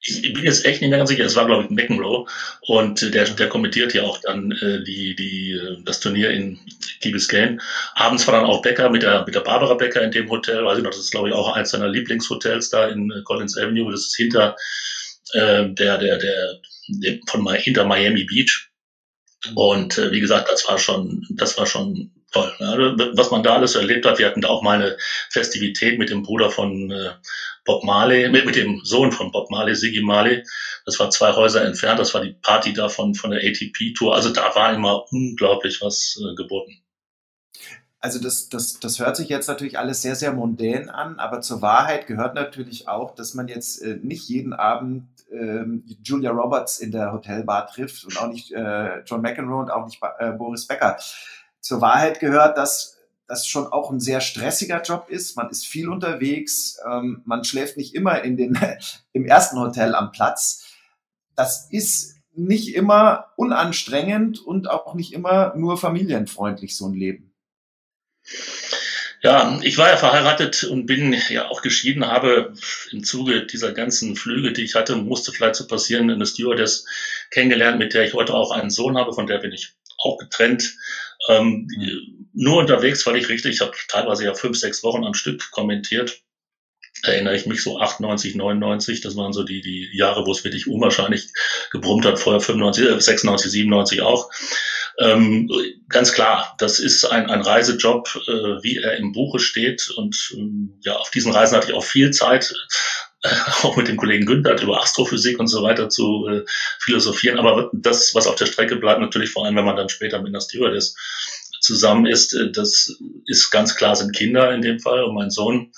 ich bin jetzt echt nicht mehr ganz sicher. Es war, glaube ich, McEnroe. Und der, der kommentiert ja auch dann äh, die, die, äh, das Turnier in Key Biscayne. Abends war dann auch Becker mit der, mit der Barbara Becker in dem Hotel. Weiß ich noch, das ist, glaube ich, auch eins seiner Lieblingshotels da in äh, Collins Avenue. Das ist hinter äh, der, der, der, der von hinter Miami Beach. Und äh, wie gesagt, das war schon, das war schon toll. Ja, was man da alles erlebt hat. Wir hatten da auch mal eine Festivität mit dem Bruder von äh, Bob Marley, mit, mit dem Sohn von Bob Marley, Siggy Marley. Das war zwei Häuser entfernt. Das war die Party da von, von der ATP-Tour. Also da war immer unglaublich was äh, geboten. Also das, das, das hört sich jetzt natürlich alles sehr, sehr mondän an, aber zur Wahrheit gehört natürlich auch, dass man jetzt äh, nicht jeden Abend äh, Julia Roberts in der Hotelbar trifft und auch nicht äh, John McEnroe und auch nicht äh, Boris Becker. Zur Wahrheit gehört, dass das schon auch ein sehr stressiger Job ist. Man ist viel unterwegs, ähm, man schläft nicht immer in den, (laughs) im ersten Hotel am Platz. Das ist nicht immer unanstrengend und auch nicht immer nur familienfreundlich, so ein Leben. Ja, ich war ja verheiratet und bin ja auch geschieden, habe im Zuge dieser ganzen Flüge, die ich hatte, musste vielleicht so passieren, eine Stewardess kennengelernt, mit der ich heute auch einen Sohn habe, von der bin ich auch getrennt. Ähm, mhm. Nur unterwegs weil ich richtig, ich habe teilweise ja fünf, sechs Wochen am Stück kommentiert. Erinnere ich mich so 98, 99, das waren so die, die Jahre, wo es wirklich unwahrscheinlich gebrummt hat, vorher 95, 96, 97 auch. Ähm, ganz klar, das ist ein, ein Reisejob, äh, wie er im Buche steht. Und ähm, ja, auf diesen Reisen hatte ich auch viel Zeit, äh, auch mit dem Kollegen Günther über Astrophysik und so weiter zu äh, philosophieren. Aber das, was auf der Strecke bleibt, natürlich vor allem, wenn man dann später mit einer Stewardess zusammen ist, äh, das ist ganz klar sind Kinder in dem Fall. Und mein Sohn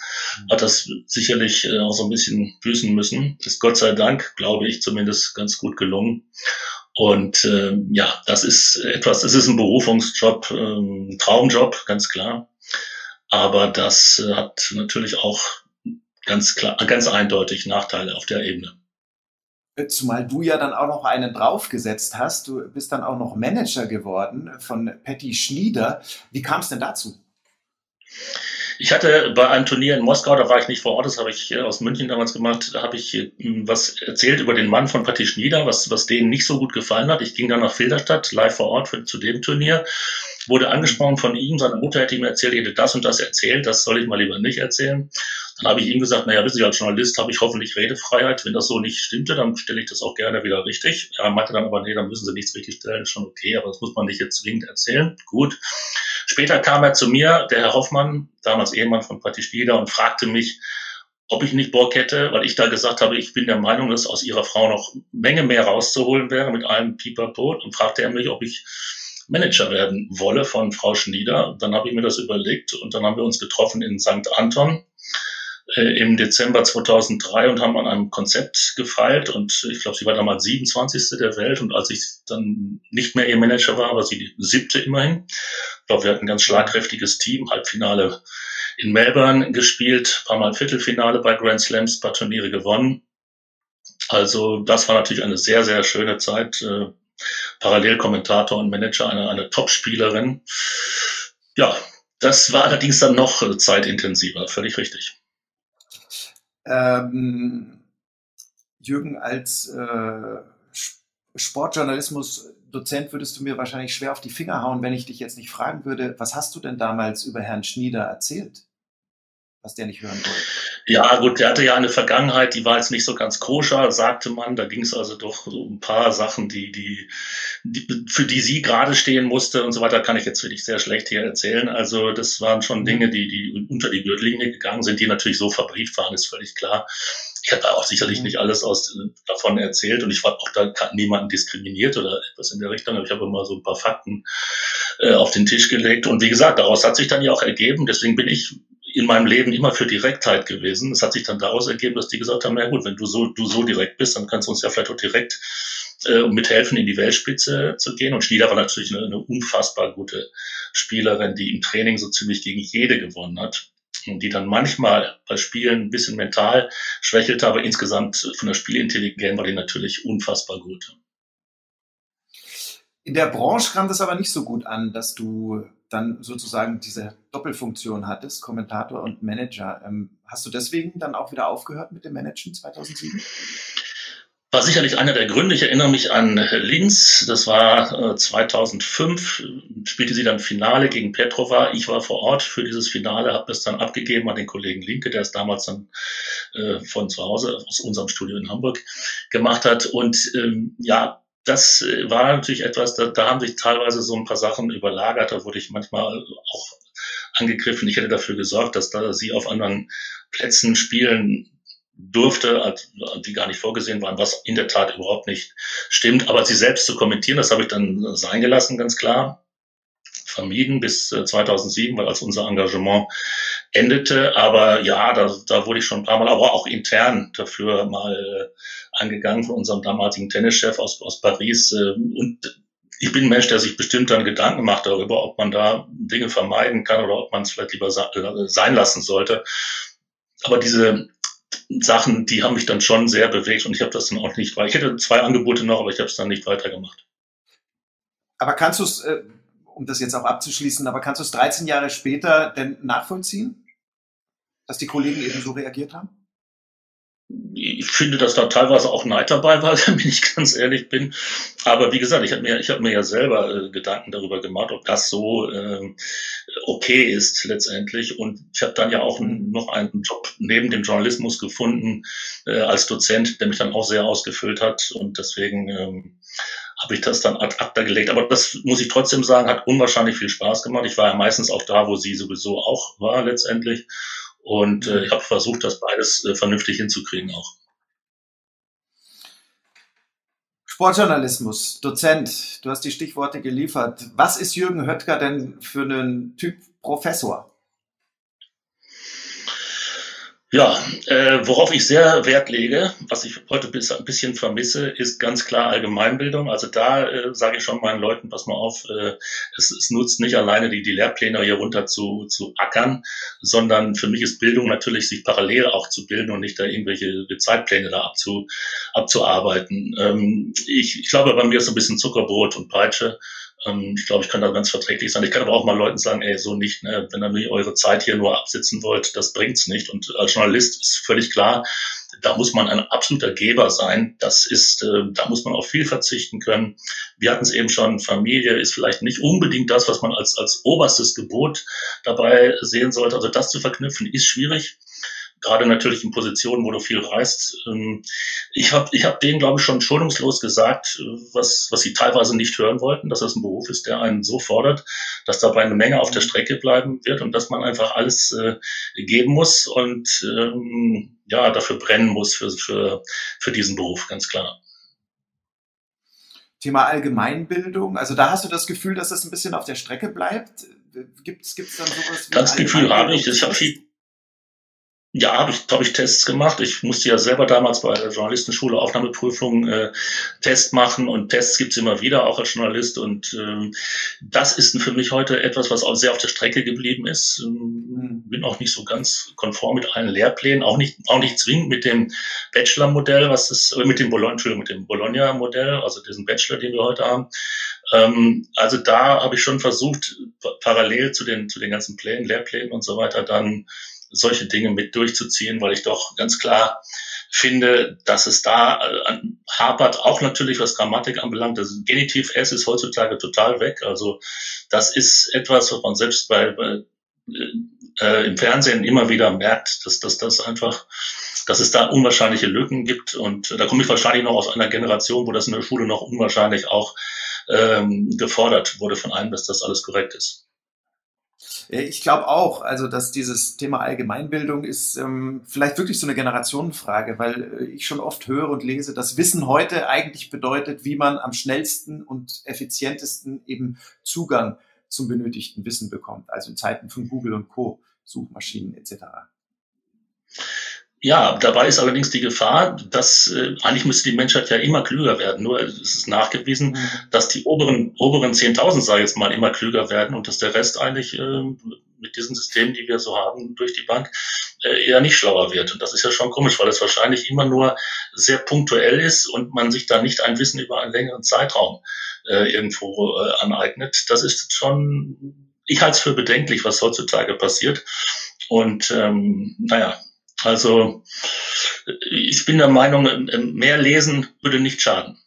hat das sicherlich äh, auch so ein bisschen büßen müssen. Ist Gott sei Dank, glaube ich, zumindest ganz gut gelungen. Und äh, ja, das ist etwas, es ist ein Berufungsjob, ähm, Traumjob, ganz klar. Aber das äh, hat natürlich auch ganz klar, ganz eindeutig Nachteile auf der Ebene. Zumal du ja dann auch noch einen draufgesetzt hast. Du bist dann auch noch Manager geworden von Patty Schnieder. Wie kam es denn dazu? Ich hatte bei einem Turnier in Moskau, da war ich nicht vor Ort, das habe ich äh, aus München damals gemacht, da habe ich äh, was erzählt über den Mann von Patti Schnieder, was, was denen nicht so gut gefallen hat. Ich ging dann nach Filderstadt, live vor Ort für, zu dem Turnier, wurde angesprochen von ihm, seine Mutter hätte ihm erzählt, er hätte das und das erzählt, das soll ich mal lieber nicht erzählen. Dann habe ich ihm gesagt, naja, wissen Sie, als Journalist habe ich hoffentlich Redefreiheit. Wenn das so nicht stimmte, dann stelle ich das auch gerne wieder richtig. Er meinte dann aber, nee, dann müssen Sie nichts richtig stellen, ist schon okay, aber das muss man nicht jetzt zwingend erzählen. Gut. Später kam er zu mir, der Herr Hoffmann, damals Ehemann von Patti Spieler, und fragte mich, ob ich nicht Bock hätte, weil ich da gesagt habe, ich bin der Meinung, dass aus ihrer Frau noch Menge mehr rauszuholen wäre mit allem Pipapo. Und fragte er mich, ob ich Manager werden wolle von Frau Schnieder. Dann habe ich mir das überlegt und dann haben wir uns getroffen in St. Anton äh, im Dezember 2003 und haben an einem Konzept gefeilt und ich glaube, sie war damals 27. der Welt und als ich dann nicht mehr ihr Manager war, war sie die siebte immerhin. Ich glaube, wir hatten ein ganz schlagkräftiges Team, Halbfinale in Melbourne gespielt, paar Mal Viertelfinale bei Grand Slams, paar Turniere gewonnen. Also das war natürlich eine sehr, sehr schöne Zeit. Äh, Parallelkommentator und Manager, eine, eine Top-Spielerin. Ja, das war allerdings dann noch zeitintensiver, völlig richtig. Ähm, Jürgen, als äh, Sportjournalismus-Dozent würdest du mir wahrscheinlich schwer auf die Finger hauen, wenn ich dich jetzt nicht fragen würde, was hast du denn damals über Herrn Schnieder erzählt? Was der nicht hören wollte? Ja, gut, der hatte ja eine Vergangenheit, die war jetzt nicht so ganz koscher, sagte man. Da ging es also doch so ein paar Sachen, die, die, die, für die sie gerade stehen musste und so weiter, kann ich jetzt wirklich sehr schlecht hier erzählen. Also das waren schon Dinge, die, die unter die Gürtellinie gegangen sind, die natürlich so verbrieft waren, ist völlig klar. Ich habe auch sicherlich mhm. nicht alles aus, davon erzählt und ich war auch da niemanden diskriminiert oder etwas in der Richtung, aber ich habe immer so ein paar Fakten äh, auf den Tisch gelegt. Und wie gesagt, daraus hat sich dann ja auch ergeben, deswegen bin ich in meinem Leben immer für Direktheit gewesen. Es hat sich dann daraus ergeben, dass die gesagt haben, na gut, wenn du so, du so direkt bist, dann kannst du uns ja vielleicht auch direkt äh, mithelfen, in die Weltspitze zu gehen. Und Schnieder war natürlich eine, eine unfassbar gute Spielerin, die im Training so ziemlich gegen jede gewonnen hat und die dann manchmal bei Spielen ein bisschen mental schwächelte, aber insgesamt von der Spielintelligenz war die natürlich unfassbar gut. In der Branche kam das aber nicht so gut an, dass du dann sozusagen diese Doppelfunktion hattest, Kommentator und Manager. Ähm, hast du deswegen dann auch wieder aufgehört mit dem Managen 2007? War sicherlich einer der Gründe. Ich erinnere mich an Linz. Das war äh, 2005. Spielte sie dann Finale gegen Petrova. Ich war vor Ort für dieses Finale, habe das dann abgegeben an den Kollegen Linke, der es damals dann äh, von zu Hause aus unserem Studio in Hamburg gemacht hat. Und ähm, ja, das äh, war natürlich etwas, da, da haben sich teilweise so ein paar Sachen überlagert, da wurde ich manchmal auch angegriffen. Ich hätte dafür gesorgt, dass da sie auf anderen Plätzen spielen durfte, die gar nicht vorgesehen waren, was in der Tat überhaupt nicht stimmt. Aber sie selbst zu kommentieren, das habe ich dann sein gelassen, ganz klar vermieden bis 2007, äh, weil als unser Engagement endete. Aber ja, da, da wurde ich schon ein paar Mal, aber auch intern dafür mal äh, angegangen von unserem damaligen Tennischef aus, aus Paris. Äh, und ich bin ein Mensch, der sich bestimmt dann Gedanken macht darüber, ob man da Dinge vermeiden kann oder ob man es vielleicht lieber sein lassen sollte. Aber diese Sachen, die haben mich dann schon sehr bewegt und ich habe das dann auch nicht, weil ich hätte zwei Angebote noch, aber ich habe es dann nicht weitergemacht. Aber kannst du es, äh, um das jetzt auch abzuschließen, aber kannst du es 13 Jahre später denn nachvollziehen, dass die Kollegen eben so reagiert haben? ich finde, dass da teilweise auch Neid dabei war, (laughs) wenn ich ganz ehrlich bin. Aber wie gesagt, ich habe mir, habe mir ja selber äh, Gedanken darüber gemacht, ob das so äh, okay ist letztendlich. Und ich habe dann ja auch noch einen Job neben dem Journalismus gefunden äh, als Dozent, der mich dann auch sehr ausgefüllt hat. Und deswegen ähm, habe ich das dann ad acta gelegt. Aber das muss ich trotzdem sagen, hat unwahrscheinlich viel Spaß gemacht. Ich war ja meistens auch da, wo sie sowieso auch war letztendlich. Und äh, ich habe versucht, das beides äh, vernünftig hinzukriegen auch. Sportjournalismus, Dozent, du hast die Stichworte geliefert. Was ist Jürgen Höttger denn für einen Typ Professor? Ja, äh, worauf ich sehr Wert lege, was ich heute bis, ein bisschen vermisse, ist ganz klar Allgemeinbildung. Also da äh, sage ich schon meinen Leuten, pass mal auf, äh, es, es nutzt nicht alleine die, die Lehrpläne hier runter zu, zu ackern, sondern für mich ist Bildung natürlich, sich parallel auch zu bilden und nicht da irgendwelche Zeitpläne da abzu, abzuarbeiten. Ähm, ich, ich glaube, bei mir ist so ein bisschen Zuckerbrot und Peitsche. Ähm, ich glaube, ich kann da ganz verträglich sein. Ich kann aber auch mal Leuten sagen, ey, so nicht, ne? wenn ihr eure Zeit hier nur absitzen wollt, das bringt's nicht. Und als Journalist ist völlig klar, da muss man ein absoluter Geber sein. Das ist, äh, da muss man auf viel verzichten können. Wir hatten es eben schon, Familie ist vielleicht nicht unbedingt das, was man als, als oberstes Gebot dabei sehen sollte. Also das zu verknüpfen ist schwierig gerade natürlich in Positionen, wo du viel reist. Ähm, ich habe ich hab denen, glaube ich, schon schonungslos gesagt, äh, was, was sie teilweise nicht hören wollten, dass das ein Beruf ist, der einen so fordert, dass dabei eine Menge auf der Strecke bleiben wird und dass man einfach alles äh, geben muss und ähm, ja, dafür brennen muss für, für, für diesen Beruf, ganz klar. Thema Allgemeinbildung, also da hast du das Gefühl, dass das ein bisschen auf der Strecke bleibt? Gibt es dann sowas wie Das Gefühl habe ich. Ich habe viel, ja, habe ich, hab ich Tests gemacht. Ich musste ja selber damals bei der Journalistenschule Aufnahmeprüfung äh, Test machen und Tests gibt's immer wieder, auch als Journalist. Und ähm, das ist für mich heute etwas, was auch sehr auf der Strecke geblieben ist. Ähm, bin auch nicht so ganz konform mit allen Lehrplänen, auch nicht, auch nicht zwingend mit dem Bachelor-Modell, was ist, äh, mit dem Bologna, mit dem Bologna-Modell, also diesen Bachelor, den wir heute haben. Ähm, also da habe ich schon versucht, parallel zu den, zu den ganzen Plänen, Lehrplänen und so weiter, dann solche Dinge mit durchzuziehen, weil ich doch ganz klar finde, dass es da äh, hapert, auch natürlich was Grammatik anbelangt. Das Genitiv S ist heutzutage total weg. Also das ist etwas, was man selbst bei, bei äh, im Fernsehen immer wieder merkt, dass, dass das einfach, dass es da unwahrscheinliche Lücken gibt. Und da komme ich wahrscheinlich noch aus einer Generation, wo das in der Schule noch unwahrscheinlich auch ähm, gefordert wurde von einem, dass das alles korrekt ist. Äh, ich glaube auch, also dass dieses Thema Allgemeinbildung ist ähm, vielleicht wirklich so eine Generationenfrage, weil äh, ich schon oft höre und lese, dass Wissen heute eigentlich bedeutet, wie man am schnellsten und effizientesten eben Zugang zum benötigten Wissen bekommt, also in Zeiten von Google und Co, Suchmaschinen etc. Ja, dabei ist allerdings die Gefahr, dass äh, eigentlich müsste die Menschheit ja immer klüger werden. Nur es ist nachgewiesen, mhm. dass die oberen oberen 10.000, sage ich jetzt mal, immer klüger werden und dass der Rest eigentlich äh, mit diesen Systemen, die wir so haben durch die Bank, äh, eher nicht schlauer wird. Und das ist ja schon komisch, weil es wahrscheinlich immer nur sehr punktuell ist und man sich da nicht ein Wissen über einen längeren Zeitraum äh, irgendwo äh, aneignet. Das ist schon, ich halte es für bedenklich, was heutzutage passiert. Und ähm, naja, also ich bin der Meinung, mehr lesen würde nicht schaden.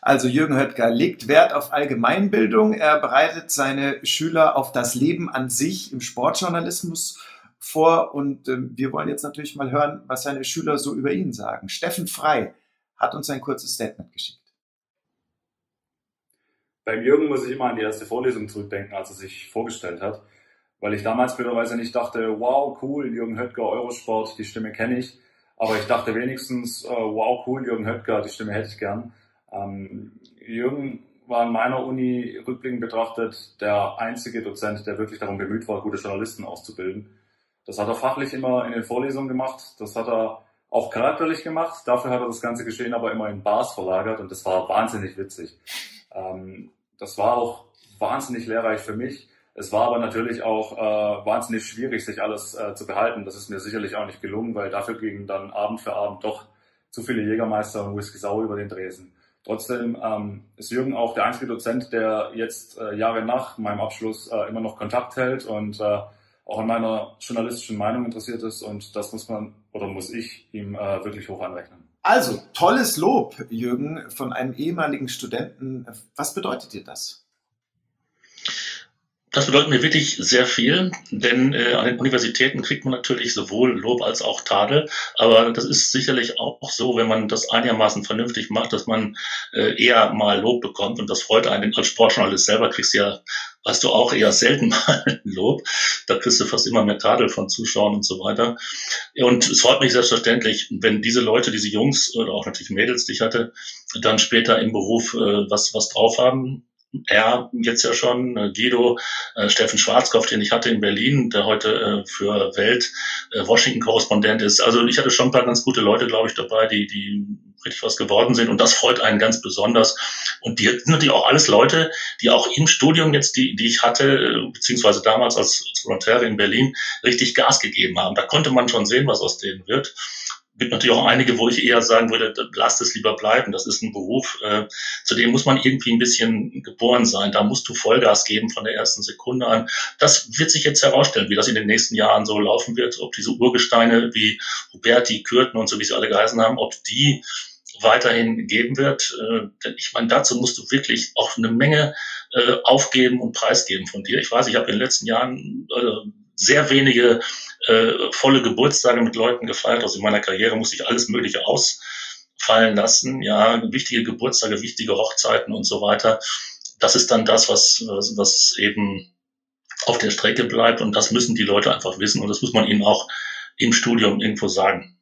Also Jürgen Höttger legt Wert auf Allgemeinbildung. Er bereitet seine Schüler auf das Leben an sich im Sportjournalismus vor. Und äh, wir wollen jetzt natürlich mal hören, was seine Schüler so über ihn sagen. Steffen Frei hat uns ein kurzes Statement geschickt. Beim Jürgen muss ich immer an die erste Vorlesung zurückdenken, als er sich vorgestellt hat weil ich damals blöderweise nicht dachte, wow, cool, Jürgen Höttger, Eurosport, die Stimme kenne ich. Aber ich dachte wenigstens, äh, wow, cool, Jürgen Höttger, die Stimme hätte ich gern. Ähm, Jürgen war in meiner Uni rückblickend betrachtet der einzige Dozent, der wirklich darum bemüht war, gute Journalisten auszubilden. Das hat er fachlich immer in den Vorlesungen gemacht. Das hat er auch charakterlich gemacht. Dafür hat er das ganze Geschehen aber immer in Bars verlagert und das war wahnsinnig witzig. Ähm, das war auch wahnsinnig lehrreich für mich es war aber natürlich auch äh, wahnsinnig schwierig, sich alles äh, zu behalten. Das ist mir sicherlich auch nicht gelungen, weil dafür gingen dann Abend für Abend doch zu viele Jägermeister und Whisky Sau über den Dresen. Trotzdem ähm, ist Jürgen auch der einzige Dozent, der jetzt äh, Jahre nach meinem Abschluss äh, immer noch Kontakt hält und äh, auch an meiner journalistischen Meinung interessiert ist. Und das muss man oder muss ich ihm äh, wirklich hoch anrechnen. Also, tolles Lob, Jürgen, von einem ehemaligen Studenten. Was bedeutet dir das? Das bedeutet mir wirklich sehr viel, denn äh, an den Universitäten kriegt man natürlich sowohl Lob als auch Tadel. Aber das ist sicherlich auch so, wenn man das einigermaßen vernünftig macht, dass man äh, eher mal Lob bekommt. Und das freut einen. Als Sportjournalist selber kriegst du ja, hast du auch eher selten (laughs) mal Lob. Da kriegst du fast immer mehr Tadel von Zuschauern und so weiter. Und es freut mich selbstverständlich, wenn diese Leute, diese Jungs oder auch natürlich Mädels, die ich hatte, dann später im Beruf äh, was, was drauf haben er jetzt ja schon, äh, Guido, äh, Steffen Schwarzkopf, den ich hatte in Berlin, der heute äh, für Welt äh, Washington-Korrespondent ist. Also ich hatte schon ein paar ganz gute Leute, glaube ich, dabei, die, die richtig was geworden sind. Und das freut einen ganz besonders. Und die sind natürlich auch alles Leute, die auch im Studium jetzt, die, die ich hatte, äh, beziehungsweise damals als, als Volontäre in Berlin, richtig Gas gegeben haben. Da konnte man schon sehen, was aus denen wird gibt natürlich auch einige, wo ich eher sagen würde, lasst es lieber bleiben. Das ist ein Beruf, äh, zu dem muss man irgendwie ein bisschen geboren sein. Da musst du Vollgas geben von der ersten Sekunde an. Das wird sich jetzt herausstellen, wie das in den nächsten Jahren so laufen wird, ob diese Urgesteine wie Huberti, Kürten und so, wie sie alle geheißen haben, ob die weiterhin geben wird. Äh, denn ich meine, dazu musst du wirklich auch eine Menge äh, aufgeben und preisgeben von dir. Ich weiß, ich habe in den letzten Jahren äh, sehr wenige äh, volle Geburtstage mit Leuten gefeiert. Also in meiner Karriere musste ich alles Mögliche ausfallen lassen. Ja, wichtige Geburtstage, wichtige Hochzeiten und so weiter. Das ist dann das, was, was eben auf der Strecke bleibt. Und das müssen die Leute einfach wissen. Und das muss man ihnen auch im Studium irgendwo sagen.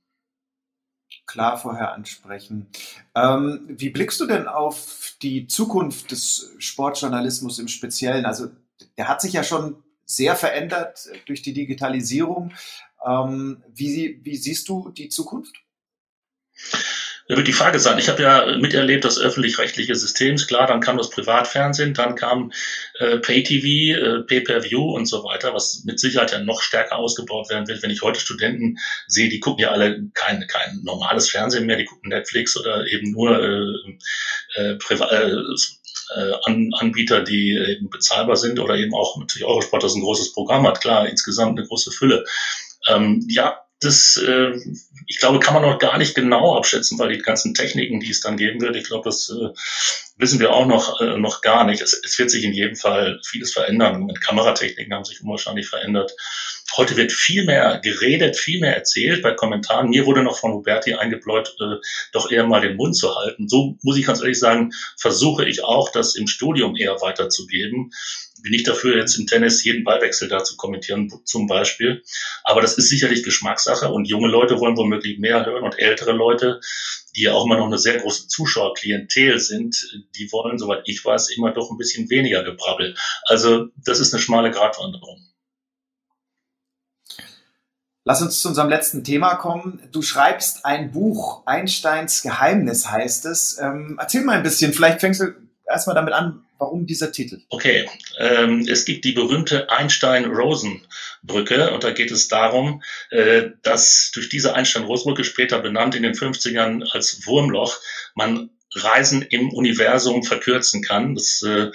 Klar vorher ansprechen. Ähm, wie blickst du denn auf die Zukunft des Sportjournalismus im Speziellen? Also der hat sich ja schon sehr verändert durch die Digitalisierung. Ähm, wie, wie siehst du die Zukunft? Da wird die Frage sein. Ich habe ja miterlebt das öffentlich-rechtliche System. Klar, dann kam das Privatfernsehen, dann kam äh, Pay-TV, äh, Pay-Per-View und so weiter, was mit Sicherheit ja noch stärker ausgebaut werden wird. Wenn ich heute Studenten sehe, die gucken ja alle kein, kein normales Fernsehen mehr, die gucken Netflix oder eben nur äh, äh, äh, Anbieter, die eben bezahlbar sind oder eben auch natürlich Eurosport, das ein großes Programm hat, klar, insgesamt eine große Fülle. Ähm, ja, das, äh, ich ich glaube, kann man noch gar nicht genau abschätzen, weil die ganzen Techniken, die es dann geben wird, ich glaube, das äh, wissen wir auch noch, äh, noch gar nicht. Es, es wird sich in jedem Fall vieles verändern. Mit Kameratechniken haben sich unwahrscheinlich verändert. Heute wird viel mehr geredet, viel mehr erzählt bei Kommentaren. Mir wurde noch von Huberti eingebläut, äh, doch eher mal den Mund zu halten. So muss ich ganz ehrlich sagen, versuche ich auch, das im Studium eher weiterzugeben bin ich dafür, jetzt im Tennis jeden Ballwechsel da zu kommentieren, zum Beispiel. Aber das ist sicherlich Geschmackssache und junge Leute wollen womöglich mehr hören und ältere Leute, die ja auch immer noch eine sehr große Zuschauerklientel sind, die wollen, soweit ich weiß, immer doch ein bisschen weniger Gebrabbel. Also das ist eine schmale Gratwanderung. Lass uns zu unserem letzten Thema kommen. Du schreibst ein Buch, Einsteins Geheimnis heißt es. Ähm, erzähl mal ein bisschen, vielleicht fängst du erstmal damit an, Warum dieser Titel? Okay, ähm, es gibt die berühmte Einstein-Rosen-Brücke und da geht es darum, äh, dass durch diese Einstein-Rosen-Brücke, später benannt in den 50ern als Wurmloch, man Reisen im Universum verkürzen kann. Das äh,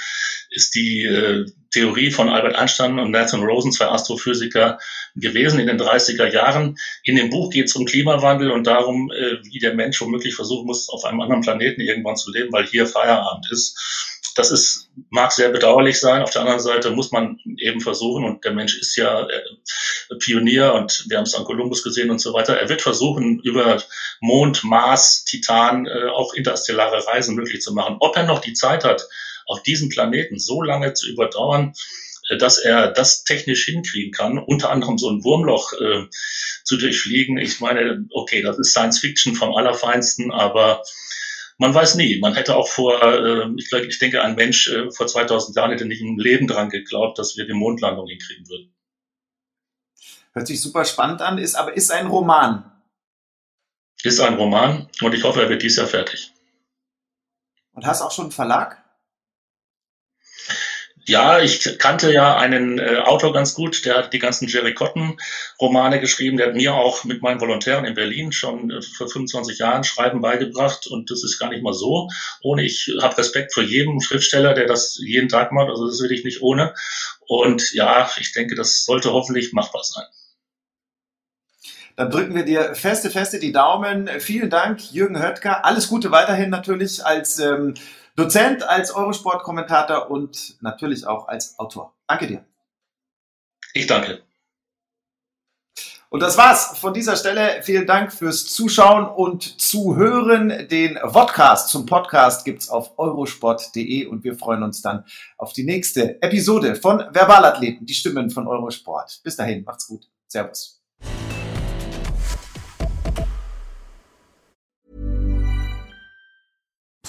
ist die äh, Theorie von Albert Einstein und Nathan Rosen, zwei Astrophysiker, gewesen in den 30er Jahren. In dem Buch geht es um Klimawandel und darum, äh, wie der Mensch womöglich versuchen muss, auf einem anderen Planeten irgendwann zu leben, weil hier Feierabend ist das ist, mag sehr bedauerlich sein. Auf der anderen Seite muss man eben versuchen, und der Mensch ist ja äh, Pionier und wir haben es an Kolumbus gesehen und so weiter. Er wird versuchen, über Mond, Mars, Titan äh, auch interstellare Reisen möglich zu machen. Ob er noch die Zeit hat, auf diesem Planeten so lange zu überdauern, äh, dass er das technisch hinkriegen kann, unter anderem so ein Wurmloch äh, zu durchfliegen. Ich meine, okay, das ist Science Fiction vom Allerfeinsten, aber man weiß nie. Man hätte auch vor, äh, ich, glaub, ich denke, ein Mensch äh, vor 2000 Jahren hätte nicht im Leben dran geglaubt, dass wir die Mondlandung hinkriegen würden. Hört sich super spannend an, ist aber ist ein Roman. Ist ein Roman und ich hoffe, er wird dieses Jahr fertig. Und hast auch schon einen Verlag? Ja, ich kannte ja einen äh, Autor ganz gut, der hat die ganzen Jerry Cotton Romane geschrieben. Der hat mir auch mit meinen Volontären in Berlin schon äh, vor 25 Jahren Schreiben beigebracht und das ist gar nicht mal so. Ohne ich habe Respekt vor jedem Schriftsteller, der das jeden Tag macht. Also das will ich nicht ohne. Und ja, ich denke, das sollte hoffentlich machbar sein. Dann drücken wir dir feste, feste die Daumen. Vielen Dank, Jürgen Höttger. Alles Gute weiterhin natürlich als ähm, Dozent, als Eurosport-Kommentator und natürlich auch als Autor. Danke dir. Ich danke. Und das war's von dieser Stelle. Vielen Dank fürs Zuschauen und Zuhören. Den Vodcast zum Podcast gibt's auf eurosport.de und wir freuen uns dann auf die nächste Episode von Verbalathleten, die Stimmen von Eurosport. Bis dahin, macht's gut. Servus.